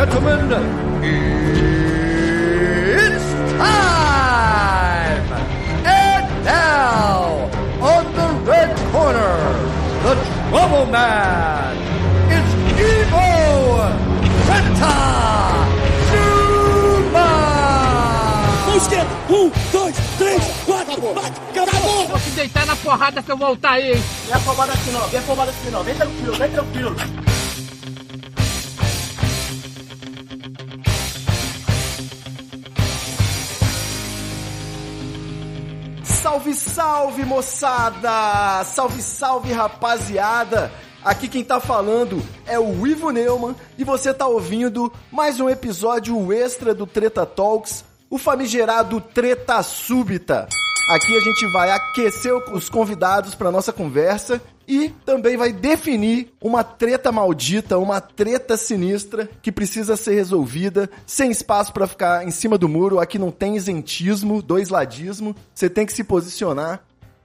gentlemen, it's time! And now, on the red corner, the Trouble Man, it's Evo Santa Zuma! esquerda. Um, dois, três, quatro. Acabou. Acabou. Vou te deitar na porrada se eu voltar aí. Vem afobado aqui não, vem afobado aqui não. Vem tranquilo, vem tranquilo. Salve, salve, moçada! Salve, salve, rapaziada! Aqui quem tá falando é o Ivo Neumann e você tá ouvindo mais um episódio extra do Treta Talks, o famigerado Treta Súbita. Aqui a gente vai aquecer os convidados para nossa conversa e também vai definir uma treta maldita, uma treta sinistra que precisa ser resolvida, sem espaço para ficar em cima do muro. Aqui não tem isentismo, dois ladismo. Você tem que se posicionar.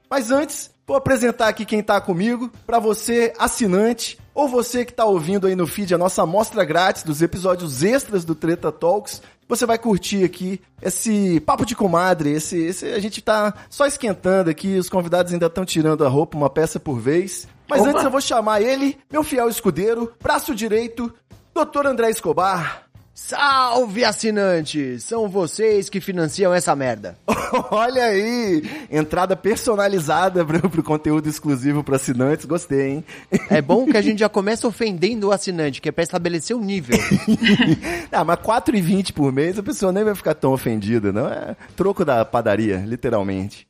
Mas antes, vou apresentar aqui quem tá comigo, para você assinante ou você que tá ouvindo aí no feed a nossa amostra grátis dos episódios extras do Treta Talks. Você vai curtir aqui esse papo de comadre, esse, esse a gente tá só esquentando aqui, os convidados ainda estão tirando a roupa uma peça por vez. Mas Opa. antes eu vou chamar ele, meu fiel escudeiro, braço direito, Dr. André Escobar. Salve assinantes! São vocês que financiam essa merda. Olha aí, entrada personalizada pro, pro conteúdo exclusivo para assinantes, gostei, hein? É bom que a gente já começa ofendendo o assinante, que é pra estabelecer o nível. ah, mas 4,20 por mês a pessoa nem vai ficar tão ofendida, não? É troco da padaria, literalmente.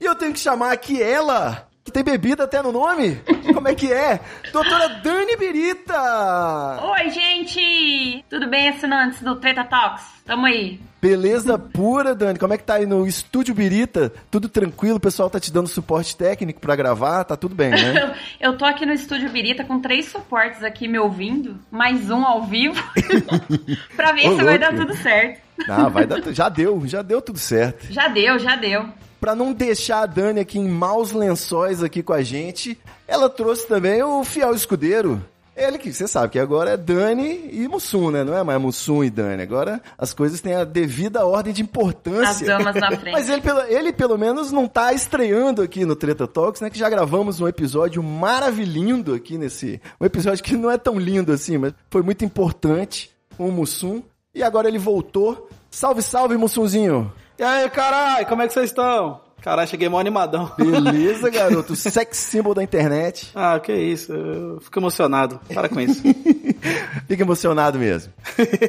E eu tenho que chamar aqui ela, que tem bebida até no nome? Como é que é? Doutora Dani Birita! Oi, gente! Tudo bem, assinantes do Treta Talks? Tamo aí. Beleza pura, Dani. Como é que tá aí no Estúdio Birita? Tudo tranquilo? O pessoal tá te dando suporte técnico pra gravar? Tá tudo bem, né? Eu tô aqui no Estúdio Birita com três suportes aqui me ouvindo, mais um ao vivo, pra ver Ô, se vai louco. dar tudo certo. Ah, vai dar. Já deu, já deu tudo certo. Já deu, já deu. Pra não deixar a Dani aqui em maus lençóis aqui com a gente, ela trouxe também o fiel escudeiro. Ele que você sabe que agora é Dani e Mussum, né? Não é mais Mussum e Dani. Agora as coisas têm a devida ordem de As importância. damas na frente. Mas ele pelo, ele, pelo menos, não tá estreando aqui no Treta Talks, né? Que já gravamos um episódio maravilhoso aqui nesse... Um episódio que não é tão lindo assim, mas foi muito importante com o Mussum. E agora ele voltou. Salve, salve, Mussumzinho! E aí, caralho, como é que vocês estão? Caralho, cheguei mó animadão. Beleza, garoto. Sex symbol da internet. Ah, que isso, eu fico emocionado. Para com isso. Fica emocionado mesmo.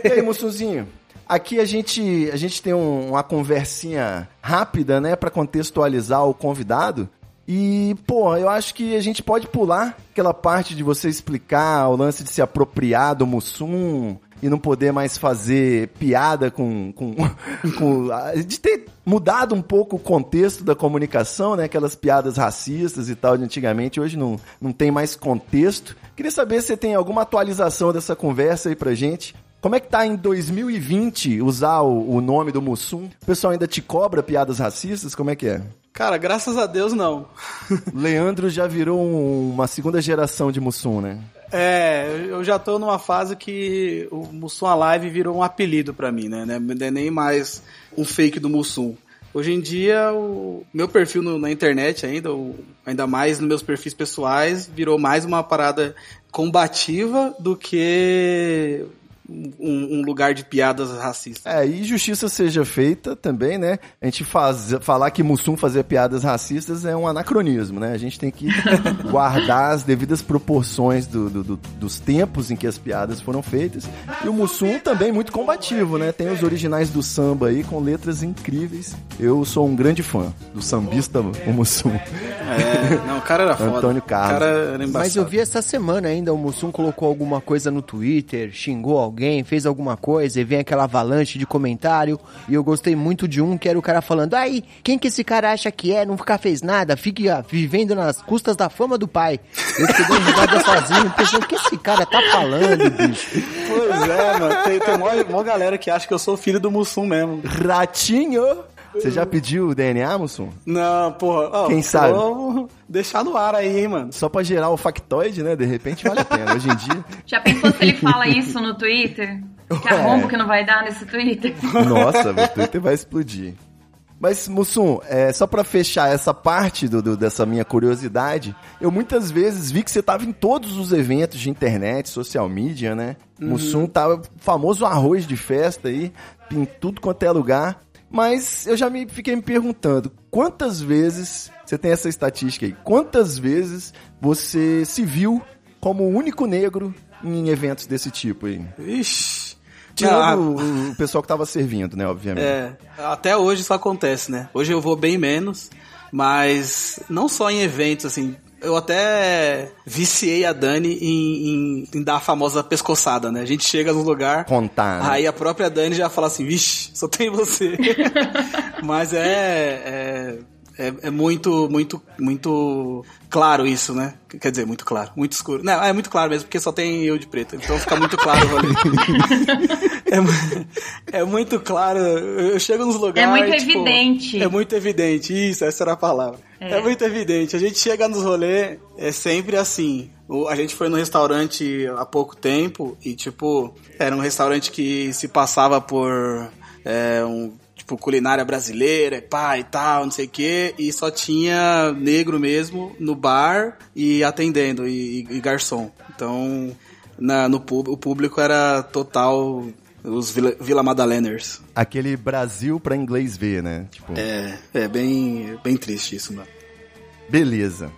E aí, Mussuzinho? Aqui a gente, a gente tem um- uma conversinha rápida, né, Pra contextualizar o convidado. E, pô, eu acho que a gente pode pular aquela parte de você explicar o lance de se apropriar do Mussum e não poder mais fazer piada com, com, com de ter mudado um pouco o contexto da comunicação, né? Aquelas piadas racistas e tal de antigamente, hoje não, não tem mais contexto. Queria saber se você tem alguma atualização dessa conversa aí pra gente. Como é que tá em 2020 usar o, o nome do Mussum? O pessoal ainda te cobra piadas racistas? Como é que é? Cara, graças a Deus não. Leandro já virou um- uma segunda geração de Mussum, né? É, eu já tô numa fase que o Mussum Alive virou um apelido pra mim, né? Não é nem mais um fake do Mussum. Hoje em dia, o meu perfil no- na internet ainda, o- ainda mais nos meus perfis pessoais, virou mais uma parada combativa do que um, um lugar de piadas racistas. É, e justiça seja feita também, né? A gente faz, falar que Mussum fazia piadas racistas é um anacronismo, né? A gente tem que guardar as devidas proporções do- do- do- dos tempos em que as piadas foram feitas. E o Mussum também muito combativo, né? Tem os originais do samba aí com letras incríveis. Eu sou um grande fã do sambista o Mussum. É, não, o cara era foda. Antônio Carlos. O cara era embaçado. Mas eu vi essa semana ainda, o Mussum colocou alguma coisa no Twitter, xingou alguém, fez alguma coisa, e vem aquela avalanche de comentário. E eu gostei muito de um que era o cara falando: aí, quem que esse cara acha que é? Nunca fez nada, fica vivendo nas custas da fama do pai. Eu fiquei risada sozinho, pensando: o que esse cara tá falando, bicho? Pois é, mano. Tem, tem mó, mó galera que acha que eu sou filho do Mussum mesmo. Ratinho! Você já pediu o DNA, Mussum? Não, porra. ó, Quem sabe? Vou deixar no ar aí, hein, mano. Só pra gerar o factoide, né? De repente vale a pena. Hoje em dia. Já pensou se ele fala isso no Twitter? Que arrombo que não vai dar nesse Twitter. Nossa, o Twitter vai explodir. Mas, Mussum, é, só pra fechar essa parte do, do- dessa minha curiosidade, eu muitas vezes vi que você tava em todos os eventos de internet, social media, né? Mussum tava famoso arroz de festa aí, em tudo quanto é lugar. Mas eu já me fiquei me perguntando, quantas vezes, você tem essa estatística aí, quantas vezes você se viu como o único negro em eventos desse tipo aí? Ixi. Tirando o, o pessoal que tava servindo, né, obviamente. É, até hoje isso acontece, né? Hoje eu vou bem menos, mas não só em eventos, assim. Eu até viciei a Dani em, em- em dar a famosa pescoçada, né? A gente chega no lugar, Contar, né? aí a própria Dani já fala assim, vixe, só tem você. mas é, é, é, é muito, muito, muito claro isso, né? Quer dizer, muito claro, muito escuro. Não, é muito claro mesmo, porque só tem eu de preto. Então fica muito claro o rolê. É, é muito claro. Eu chego nos lugares. É muito tipo, evidente. É muito evidente. Isso, essa era a palavra. É, É. muito evidente. A gente chega nos rolês, é sempre assim. A gente foi no restaurante há pouco tempo e, tipo, era um restaurante que se passava por é, um. Tipo, culinária brasileira, e pá e tal, não sei o quê, e só tinha negro mesmo no bar e atendendo, e, e garçom. Então, na, no o público era total os Vila, Vila Madaleners. Aquele Brasil pra inglês ver, né? Tipo, É, é bem, bem triste isso, mano. beleza.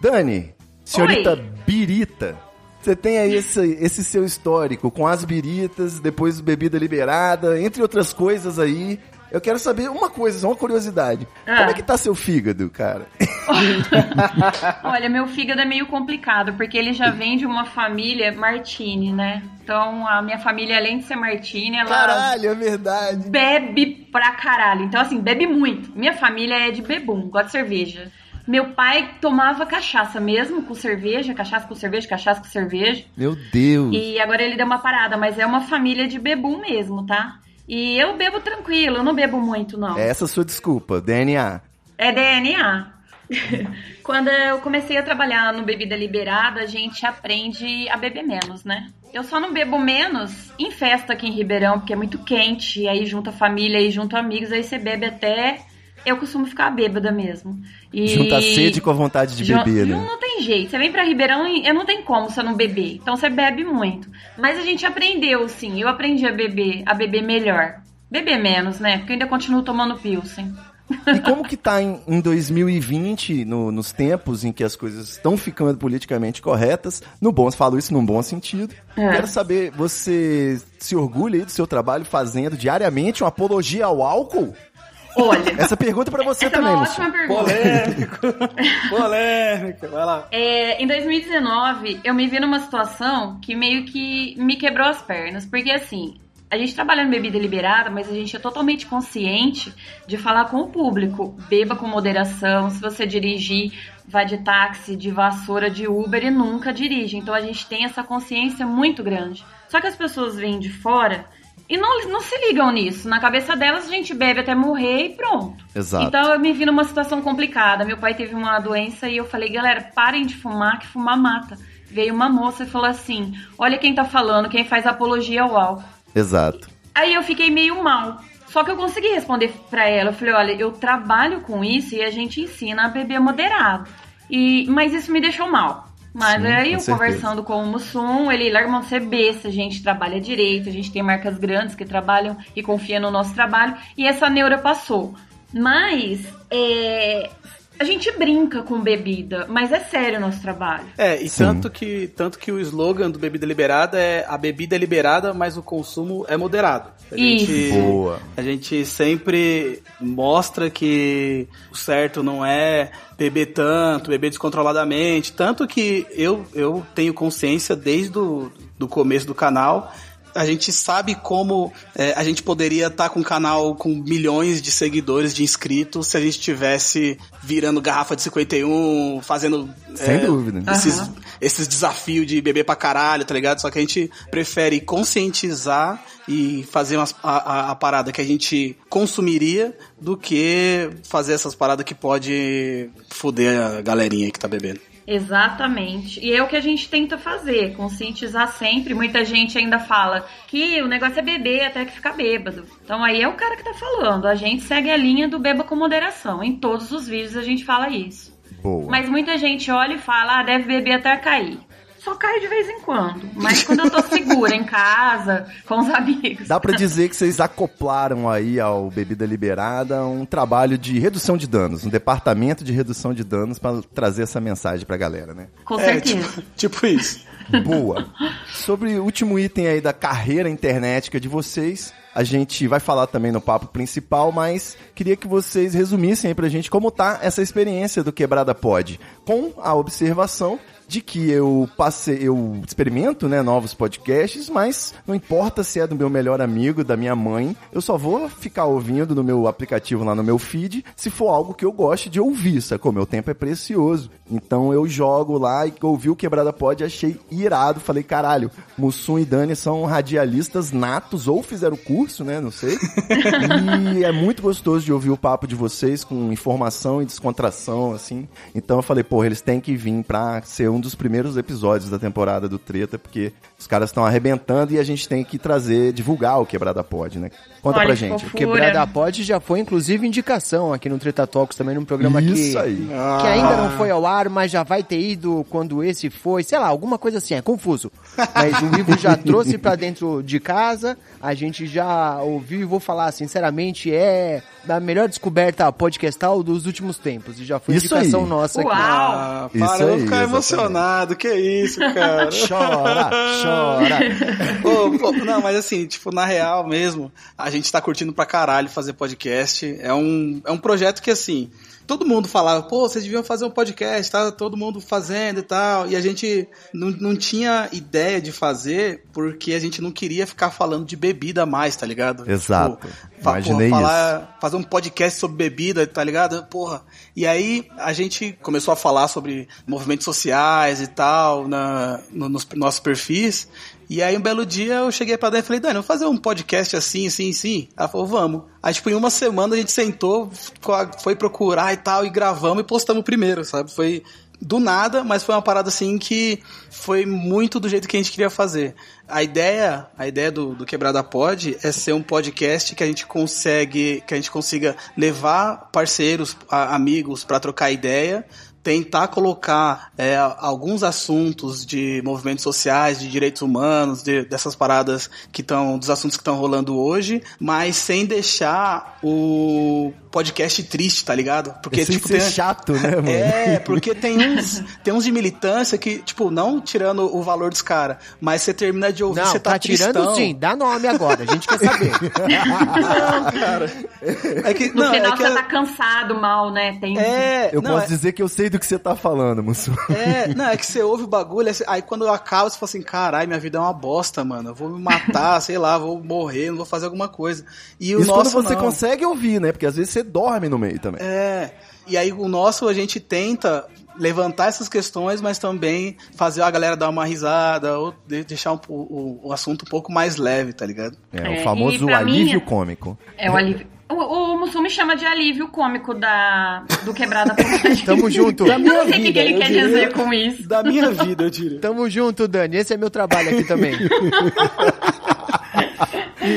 Dani, senhorita Oi. Birita, você tem aí esse, esse seu histórico com as biritas, depois bebida liberada, entre outras coisas aí. Eu quero saber uma coisa, só uma curiosidade. Ah. Como é que tá seu fígado, cara? Olha, meu fígado é meio complicado, porque ele já vem de uma família Martini, né? Então, a minha família, além de ser Martini, ela Caralho, é verdade. bebe pra caralho. Então, assim, bebe muito. Minha família é de bebum, gosta de cerveja. Meu pai tomava cachaça mesmo com cerveja, cachaça com cerveja, cachaça com cerveja. Meu Deus. E agora ele deu uma parada, mas é uma família de bebum mesmo, tá? E eu bebo tranquilo, eu não bebo muito, não. Essa é a sua desculpa, DNA. É DNA. Quando eu comecei a trabalhar no Bebida Liberada, a gente aprende a beber menos, né? Eu só não bebo menos em festa aqui em Ribeirão, porque é muito quente, e aí junta família, aí junta amigos, aí você bebe até. Eu costumo ficar bêbada mesmo. E... Junta a sede com a vontade de beber, não, né? não tem jeito. Você vem pra Ribeirão e eu não tem como você não beber. Então você bebe muito. Mas a gente aprendeu, sim. Eu aprendi a beber, a beber melhor. Beber menos, né? Porque eu ainda continuo tomando Pilsen. E como que tá em, em 2020, no- nos tempos em que as coisas estão ficando politicamente corretas, no bom, falo isso num bom sentido. É. Quero saber, você se orgulha aí do seu trabalho fazendo diariamente uma apologia ao álcool? Olha, Essa pergunta é pra você essa é também, uma Lúcio. ótima pergunta. Polêmico! Polêmico! Vai lá. É, em 2019, eu me vi numa situação que meio que me quebrou as pernas. Porque assim, a gente trabalha em bebida liberada, mas a gente é totalmente consciente de falar com o público. Beba com moderação. Se você dirigir, vá de táxi, de vassoura, de Uber e nunca dirige. Então a gente tem essa consciência muito grande. Só que as pessoas vêm de fora e não, não se ligam nisso. Na cabeça delas, a gente bebe até morrer e pronto. Exato. Então eu me vi numa situação complicada. Meu pai teve uma doença e eu falei, galera, parem de fumar, que fumar mata. Veio uma moça e falou assim: Olha quem tá falando, quem faz apologia ao álcool. Exato. Aí eu fiquei meio mal. Só que eu consegui responder pra ela. Eu falei: Olha, eu trabalho com isso e a gente ensina a beber moderado. E, mas isso me deixou mal. Mas Sim, aí eu certeza. conversando com o Mussum, ele larga mão ser besta, a gente trabalha direito, a gente tem marcas grandes que trabalham e confiam no nosso trabalho, e essa neura passou. Mas é, a gente brinca com bebida, mas é sério o nosso trabalho. É, e Sim. tanto que, tanto que o slogan do Bebida Liberada é a bebida é liberada, mas o consumo é moderado. A Isso. gente, Boa. a gente sempre mostra que o certo não é beber tanto, beber descontroladamente. Tanto que eu, eu tenho consciência desde o do começo do canal. A gente sabe como é, a gente poderia estar com um canal com milhões de seguidores, de inscritos, se a gente tivesse virando garrafa de 51, fazendo Sem é, dúvida. esses, esses desafios de beber pra caralho, tá ligado? Só que a gente prefere conscientizar e fazer umas- a, a- a parada que a gente consumiria do que fazer essas paradas que pode foder a galerinha aí que tá bebendo. Exatamente. E é o que a gente tenta fazer, conscientizar sempre. Muita gente ainda fala que o negócio é beber até que ficar bêbado. Então aí é o cara que tá falando. A gente segue a linha do beba com moderação. Em todos os vídeos a gente fala isso. Boa. Mas muita gente olha e fala, ah, deve beber até cair. Só cai de vez em quando. Mas quando eu tô segura em casa, com os amigos. Dá pra dizer que vocês acoplaram aí ao Bebida Liberada um trabalho de redução de danos, um departamento de redução de danos pra trazer essa mensagem pra galera, né? Com É, certeza. tipo, tipo isso. Boa. Sobre o último item aí da carreira internética de vocês, a gente vai falar também no papo principal, mas queria que vocês resumissem aí pra gente como tá essa experiência do Quebrada Pod, com a observação de que eu passei, eu experimento, né, novos podcasts, mas não importa se é do meu melhor amigo, da minha mãe, eu só vou ficar ouvindo no meu aplicativo lá no meu feed, se for algo que eu goste de ouvir, sacou? Meu tempo é precioso. Então eu jogo lá e ouvi o Quebrada Pod, achei irado, falei, caralho, Mussum e Dani são radialistas natos ou fizeram curso, né, não sei. e é muito gostoso de ouvir o papo de vocês com informação e descontração, assim. Então eu falei, pô, eles têm que vir pra ser um dos primeiros episódios da temporada do Treta, porque os caras estão arrebentando e a gente tem que trazer, divulgar o Quebrada Pod, né? Conta Olha pra gente. fofura. Quebrada Pod já foi, inclusive, indicação aqui no Treta Talks, também num programa Isso que, aí. que ainda não foi ao ar, mas já vai ter ido quando esse foi, sei lá, alguma coisa assim, é confuso. Mas o Ivo já trouxe pra dentro de casa, a gente já ouviu e vou falar sinceramente, é da melhor descoberta podcastal dos últimos tempos. E já foi Isso indicação aí. nossa aqui. Uau! Ah, Isso para, eu vou ficar emocionado. Que isso, cara. Chora, chora. Ô, pô, não, mas assim, tipo, na real mesmo, a gente tá curtindo pra caralho fazer podcast. É um, é um projeto que, assim, todo mundo falava, pô, vocês deviam fazer um podcast, tá todo mundo fazendo e tal. E a gente não, não tinha ideia de fazer porque a gente não queria ficar falando de bebida mais, tá ligado? Exato. fa- Imaginei porra, falar, fazer um podcast sobre bebida, tá ligado? Porra. E aí a gente começou a falar sobre movimentos sociais e tal na, no- nos nossos perfis. E aí um belo dia eu cheguei pra Dani e falei, Dani, vamos fazer um podcast assim, assim, assim? Ela falou, vamos. Aí tipo, em uma semana a gente sentou, foi procurar e tal, e gravamos e postamos primeiro, sabe? Foi do nada, mas foi uma parada assim que foi muito do jeito que a gente queria fazer. A ideia, a ideia do, do Quebrada Pod é ser um podcast que a gente consegue, que a gente consiga levar parceiros, a- amigos para trocar ideia, tentar colocar é, alguns assuntos de movimentos sociais, de direitos humanos, de- dessas paradas que estão, dos assuntos que estão rolando hoje, mas sem deixar o podcast triste, tá ligado? Porque Sem tipo ser tem- chato, né, mano? é, porque tem uns, tem uns de militância que, tipo, não tirando o valor dos caras, mas você termina de ouvir, você tá, tá tirando tristão. sim, dá nome agora, a gente quer saber. Não, cara. É que, No não, final é que você tá cansado mal, né? Tem é, Eu não, posso é, dizer que eu sei do que você tá falando, Mussu. é, não, é que você ouve o bagulho, aí quando acaba, você fala assim, caralho, minha vida é uma bosta, mano. Eu vou me matar, sei lá, vou morrer, não vou fazer alguma coisa. E o Isso nosso quando você não. consegue ouvir, né? Porque às vezes você dorme no meio também. É. E aí o nosso a gente tenta levantar essas questões, mas também fazer a galera dar uma risada ou de- deixar um o, o assunto um pouco mais leve, tá ligado? É, É, o famoso e pra alívio mim- cômico. É o alívio. O, o Mussum me chama de alívio cômico da, do Quebrada Pod. Tamo junto. Da minha Não sei o que, que ele quer diria. dizer com isso. Da minha vida, eu diria. Tamo junto, Dani. Esse é meu trabalho aqui também. E,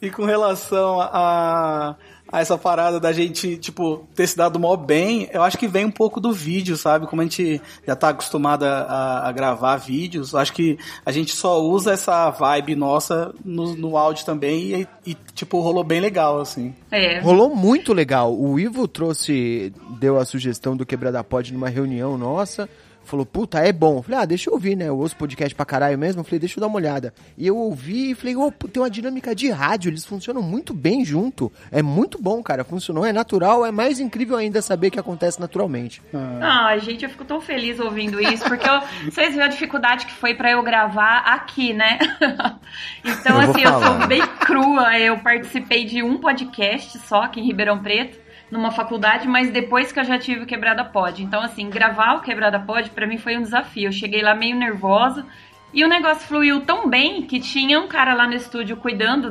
e- e com relação a, a essa parada da gente, tipo, ter se dado mó bem, eu acho que vem um pouco do vídeo, sabe? Como a gente já tá acostumado a, a gravar vídeos, eu acho que a gente só usa essa vibe nossa no, no áudio também e, e, tipo, rolou bem legal, assim. É. Rolou muito legal. O Ivo trouxe, deu a sugestão do Quebrada Pod numa reunião nossa. Falou, puta, é bom. Falei, ah, deixa eu ouvir, né? Eu ouço podcast pra caralho mesmo. Falei, deixa eu dar uma olhada. E eu ouvi e falei, ô, pô, tem uma dinâmica de rádio. Eles funcionam muito bem junto. É muito bom, cara. Funcionou, é natural. É mais incrível ainda saber que acontece naturalmente. Ah, gente, eu fico tão feliz ouvindo isso, porque eu- vocês viram a dificuldade que foi pra eu gravar aqui, né? então, Eu assim, eu sou bem crua. Eu participei de um podcast só aqui em Ribeirão Preto, numa faculdade, mas depois que eu já tive o Quebrada Pod. Então, assim, gravar o Quebrada Pod pra mim foi um desafio. Eu cheguei lá meio nervosa. E o negócio fluiu tão bem que tinha um cara lá no estúdio cuidando,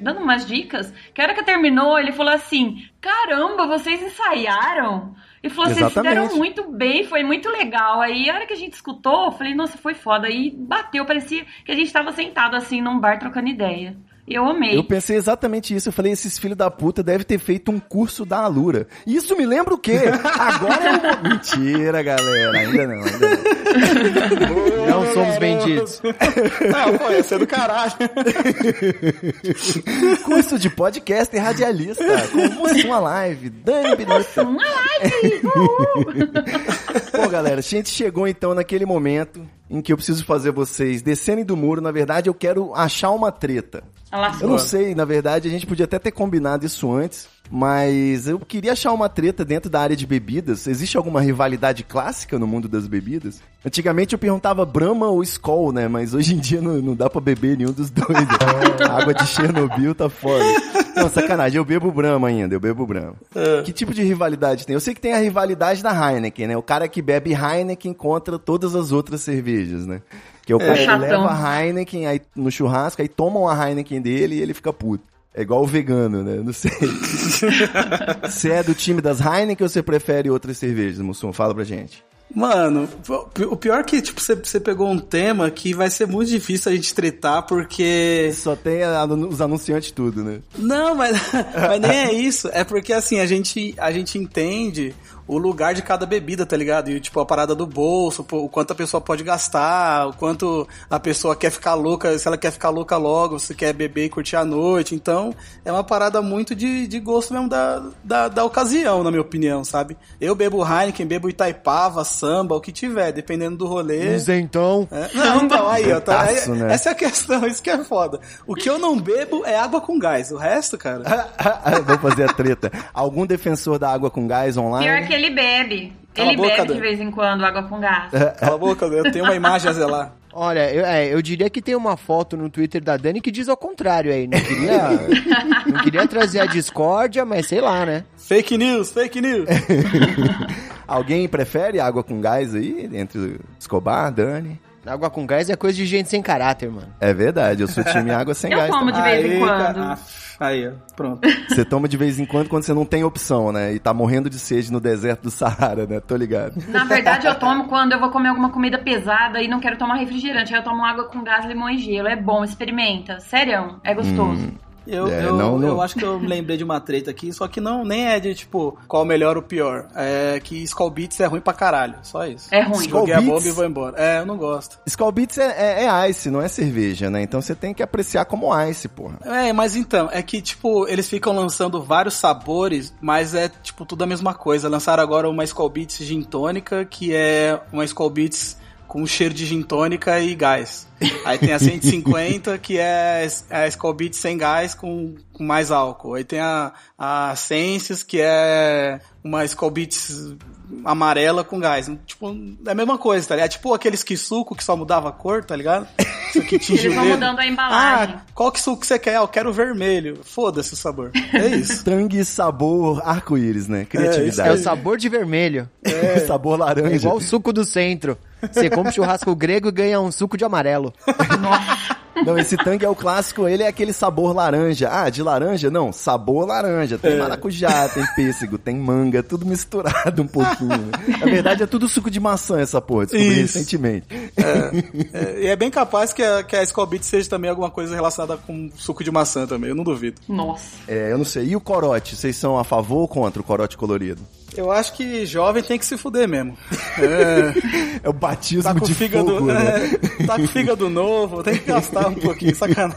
dando umas dicas, que a hora que terminou, ele falou assim: Caramba, vocês ensaiaram? E falou, vocês fizeram muito bem, foi muito legal. Aí a hora que a gente escutou, eu falei, nossa, foi foda. Aí bateu, parecia que a gente tava sentado assim num bar trocando ideia. Eu amei. Eu pensei exatamente isso. Eu falei, esses filhos da puta devem ter feito um curso da Alura. Isso me lembra o quê? Agora é o momento. Mentira, galera. Ainda não, ainda não. Não somos vendidos. Não, pô, ia ser do caralho. Curso de podcast e radialista. Com Mussum Live, Dani Binuta. Uma live! Bom, galera, a gente chegou então naquele momento em que eu preciso fazer vocês descerem do muro. Na verdade, eu quero achar uma treta. Eu não sei, na verdade, a gente podia até ter combinado isso antes, mas eu queria achar uma treta dentro da área de bebidas. Existe alguma rivalidade clássica no mundo das bebidas? Antigamente eu perguntava Brahma ou Skol, né? Mas hoje em dia não, não dá pra beber nenhum dos dois. A água de Chernobyl tá foda. Não, sacanagem, eu bebo Brahma ainda, eu bebo Brahma. Que tipo de rivalidade tem? Eu sei que tem a rivalidade da Heineken, né? O cara que bebe Heineken contra todas as outras cervejas, né? Que é o cara que Chatão. leva a Heineken aí, no churrasco, aí tomam a Heineken dele e ele fica puto. É igual o vegano, né? Não sei. você é do time das Heineken ou você prefere outras cervejas, Mussum? Fala pra gente. Mano, o pior é que, tipo, você, você pegou um tema que vai ser muito difícil a gente tretar, porque. Só tem a- os anunciantes tudo, né? Não, mas, mas nem é isso. É porque, assim, a gente, a gente entende o lugar de cada bebida, tá ligado? E, tipo, a parada do bolso, o quanto a pessoa pode gastar, o quanto a pessoa quer ficar louca, se ela quer ficar louca logo, se quer beber e curtir a noite. Então, é uma parada muito de, de gosto mesmo da, da, da ocasião, na minha opinião, sabe? Eu bebo Heineken, bebo Itaipava, samba, o que tiver, dependendo do rolê. Isentão. É, Não, então, aí, ó, tá, aí- né? essa é a questão, isso que é foda. O que eu não bebo é água com gás, o resto, cara. Vou fazer a treta. Algum defensor da água com gás online? Pior que ele bebe. Cala ele boca, bebe de vez em quando água com gás. Cala a boca, eu tenho uma imagem a zelar. Olha, eu, é, eu diria que tem uma foto no Twitter da Dani que diz ao contrário aí. Não queria, não queria trazer a discórdia, mas sei lá, né? Fake news, fake news. Alguém prefere água com gás aí? Entre Escobar, Dani? Água com gás é coisa de gente sem caráter, mano. É verdade, eu sou time água sem Eu gás. tomo também. de vez em quando. Aí, ó, pronto. Você toma de vez em quando quando você não tem opção, né? E tá morrendo de sede no deserto do Saara, né? Tô ligado. Na verdade, eu tomo quando eu vou comer alguma comida pesada e não quero tomar refrigerante. Aí eu tomo água com gás, limão e gelo. É bom, experimenta. Sério, é gostoso. Eu, É, eu, não, não. eu acho que eu me lembrei de uma treta aqui, só que não nem é de tipo qual o melhor ou pior. É que Skull Beats é ruim pra caralho. Só isso. É ruim. Joguei a Skull bomba Beats? e vou embora. É, eu não gosto. Skull Beats é, é, é ice, não é cerveja, né? Então você tem que apreciar como ice, porra. É, mas então, é que, tipo, eles ficam lançando vários sabores, mas é, tipo, tudo a mesma coisa. Lançaram agora uma Skull Beats Gin Tônica, que é uma Skull Beats com cheiro de gin tônica e gás. Aí tem a 150, que é a Skull sem gás com, com mais álcool. Aí tem a, a Senses, que é uma Skull amarela com gás. Tipo, é a mesma coisa, tá ligado? É tipo aqueles que suco que só mudava a cor, tá ligado? Isso aqui tingiu Eles vão mudando a embalagem. Ah, qual que suco que você quer? Ah, eu quero vermelho. Foda-se o sabor. É isso. Tangue, sabor, arco-íris, né? É Criatividade. o sabor de vermelho. sabor laranja. É igual o suco do centro. Você compra um churrasco grego e ganha um suco de amarelo. Não, esse tangue é o clássico, ele é aquele sabor laranja. Ah, de laranja? Não, sabor laranja. Tem maracujá, tem pêssego, tem manga, tudo misturado um pouquinho. Na verdade, é tudo suco de maçã essa porra, descobri Isso. recentemente. É, e é bem capaz que a, que a Beats seja também alguma coisa relacionada com suco de maçã também, eu não duvido. Nossa. É, eu não sei. E o corote? Vocês são a favor ou contra o corote colorido? Eu acho que jovem tem que se fuder mesmo. É, É o batismo tá de fígado, fogo, né? é, tá com fígado novo, tem que gastar um pouquinho, sacanagem.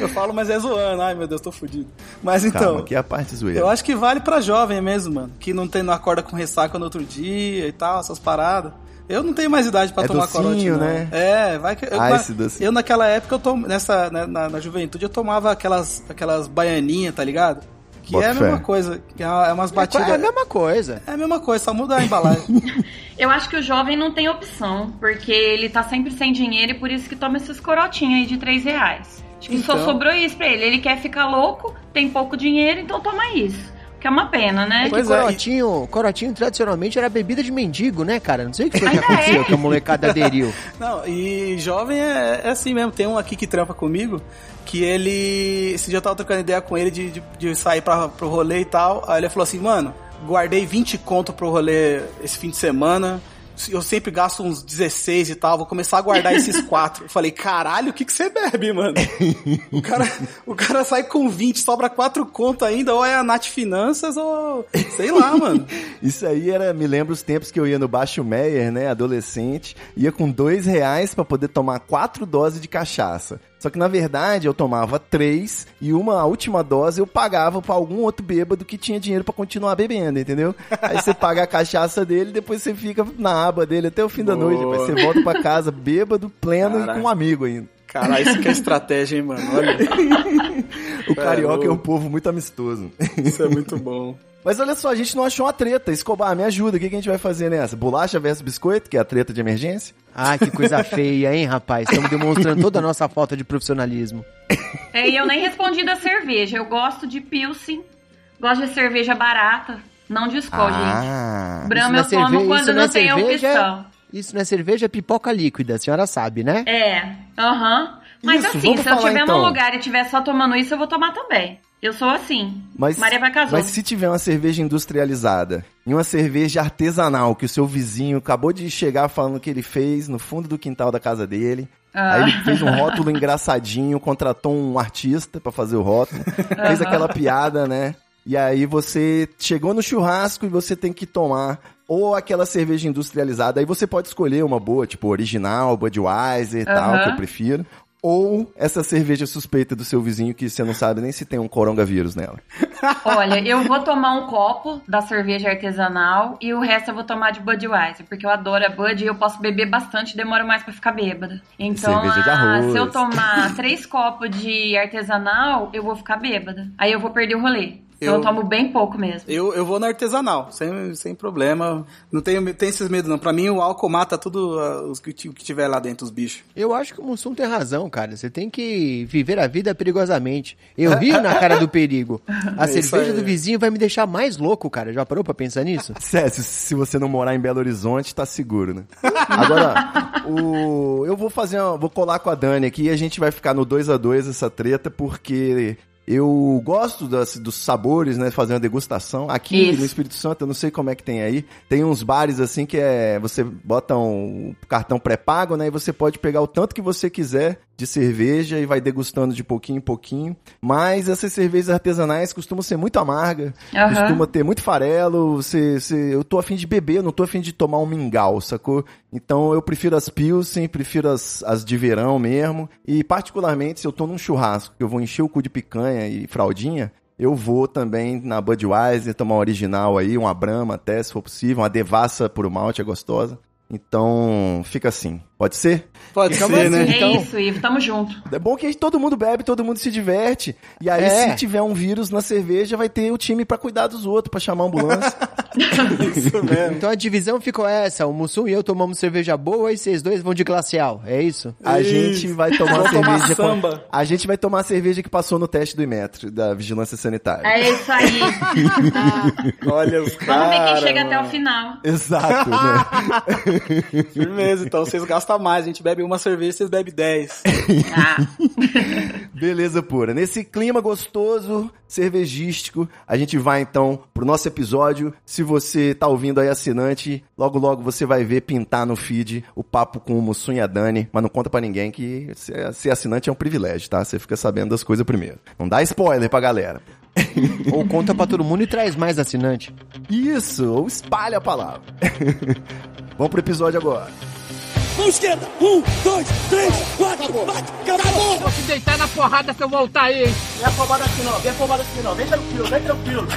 Eu falo, mas é zoando, ai meu Deus, tô fudido. Mas então, Calma, aqui é a parte zoeira. eu acho que vale pra jovem mesmo, mano, que não tem não acorda com ressaca no outro dia e tal, essas paradas. Eu não tenho mais idade pra É tomar docinho, corote, não. né? É, vai que eu, Ah, na- esse docinho. eu naquela época eu tom, nessa né, na, na juventude eu tomava aquelas aquelas baianinhas, tá ligado? Que Bota é a fé. mesma coisa, que é, é umas batidas. É a mesma coisa. É a mesma coisa, só muda a embalagem. Eu acho que o jovem não tem opção, porque ele tá sempre sem dinheiro e por isso que toma esses corotinhos aí de 3 reais. Acho que só Então. sobrou isso pra ele. Ele quer ficar louco, tem pouco dinheiro, então toma isso. Que é uma pena, né? É que é, corotinho, corotinho tradicionalmente era bebida de mendigo, né, cara? Não sei o que foi que Ainda aconteceu é. que a molecada aderiu. Não, e jovem é, é assim mesmo. Tem um aqui que trampa comigo que ele. Esse dia eu tava trocando ideia com ele de, de, de sair pra, pro rolê e tal. Aí ele falou assim, mano, guardei 20 conto pro rolê esse fim de semana. Eu sempre gasto uns 16 e tal, vou começar a guardar esses quatro. Eu falei, caralho, o que, que você bebe, mano? o, cara, o cara sai com 20, sobra quatro conto ainda, ou é a Nath Finanças, ou sei lá, mano. Isso aí era, me lembra os tempos que eu ia no Baixo Meyer, né, adolescente, ia com dois reais pra poder tomar quatro doses de cachaça. Só que na verdade eu tomava três e uma a última dose eu pagava pra algum outro bêbado que tinha dinheiro pra continuar bebendo, entendeu? Aí você paga a cachaça dele e depois você fica na aba dele até o fim da Boa. noite. Depois você volta pra casa bêbado, pleno e Caraca. com um amigo ainda. Caralho, isso que é estratégia, hein, mano? Olha, O carioca é um louco. povo muito amistoso. isso é muito bom. Mas olha só, a gente não achou uma treta. Escobar, me ajuda. O que que a gente vai fazer nessa? Bolacha versus biscoito, que é a treta de emergência? Ah, que coisa feia, hein, rapaz? Estamos demonstrando toda a nossa falta de profissionalismo. É, e eu nem respondi da cerveja. Eu gosto de Pilsen, gosto de cerveja barata. Não de gente. Ah, eu Isso não é tomo quando não, é tem cerveja? opção. Isso não é cerveja, é pipoca líquida, a senhora sabe, né? É, aham. Mas Isso, assim, se eu estiver então. num lugar e estiver só tomando isso, eu vou tomar também. Eu sou assim. Mas, Maria vai casar. mas se tiver uma cerveja industrializada e uma cerveja artesanal que o seu vizinho acabou de chegar falando que ele fez no fundo do quintal da casa dele, Ah. aí ele fez um rótulo engraçadinho, contratou um artista pra fazer o rótulo, fez aquela piada, né? E aí você chegou no churrasco e você tem que tomar ou aquela cerveja industrializada, aí você pode escolher uma boa, tipo original, Budweiser e tal, Aham. que eu prefiro. Ou essa cerveja suspeita do seu vizinho que você não sabe nem se tem um coronavírus nela. Olha, eu vou tomar um copo da cerveja artesanal e o resto eu vou tomar de Budweiser, porque eu adoro a Bud e eu posso beber bastante, demoro mais pra ficar bêbada. Então, Cerveja de ah, se eu tomar três copos de artesanal, eu vou ficar bêbada. Aí eu vou perder o rolê. Então eu, Eu- tomo bem pouco mesmo. Eu, eu vou no artesanal, sem, sem problema. Não tenho, tem esses medos, não. Pra mim, o álcool mata tudo ah, os que, o que tiver lá dentro, os bichos. Eu acho que o Mussum tem razão, cara. Você tem que viver a vida perigosamente. Eu rio na cara do perigo. A É cerveja do vizinho vai me deixar mais louco, cara. Já parou pra pensar nisso? Césio, se você não morar em Belo Horizonte, tá seguro, né? Agora, o... eu vou fazer uma... vou colar com a Dani aqui e a gente vai ficar no 2 a 2 essa treta, porque eu gosto das- dos sabores, né? Fazer uma degustação. Aqui Isso. no Espírito Santo, eu não sei como é que tem aí. Tem uns bares assim que é. Você bota um cartão pré-pago, né? E você pode pegar o tanto que você quiser de cerveja e vai degustando de pouquinho em pouquinho. Mas essas cervejas artesanais costumam ser muito amargas, Aham. costuma ter muito farelo. Você, você- eu tô afim de beber, eu não tô afim de tomar um mingau, sacou? Então eu prefiro as Pilsen, prefiro as, as de verão mesmo. E particularmente, se eu tô num churrasco que eu vou encher o cu de picanha e fraldinha, eu vou também na Budweiser tomar uma original aí, uma Brahma até, se for possível, uma Devassa por malte, é gostosa. Então, fica assim. Pode ser? Pode ser, né? assim. É Então- isso, Ivo, tamo junto. É bom que todo mundo bebe, todo mundo se diverte. E aí, É. se tiver um vírus na cerveja, vai ter o time pra cuidar dos outros, pra chamar a ambulância. Isso mesmo. Então a divisão ficou essa. O Mussum e eu tomamos cerveja boa e vocês dois vão de glacial. É isso? A Isso. gente vai tomar Vou tomar cerveja. com-. A gente vai tomar a cerveja que passou no teste do Imetro, da Vigilância Sanitária. É isso aí. Olha os Vamos ver quem caras. chega até o mano. final. Exato, né? Firmeza, então vocês gastam mais. A gente bebe uma cerveja, vocês bebem 10. Ah. Beleza pura. Nesse clima gostoso, cervejístico, a gente vai então pro nosso episódio. Se você tá ouvindo aí assinante, logo logo você vai ver pintar no feed o papo com o Mussum e a Dani, mas não conta pra ninguém que ser ser assinante é um privilégio, tá? Você fica sabendo das coisas primeiro. Não dá spoiler pra galera. Ou conta pra todo mundo e traz mais assinante. Isso, ou espalha a palavra. Vamos pro episódio agora. Mão esquerda. Um, dois, três, quatro. Bate. Acabou. Vou te deitar na porrada se eu voltar aí, hein? Vem afobado assim não, vem afobado assim não, vem tranquilo, vem tranquilo.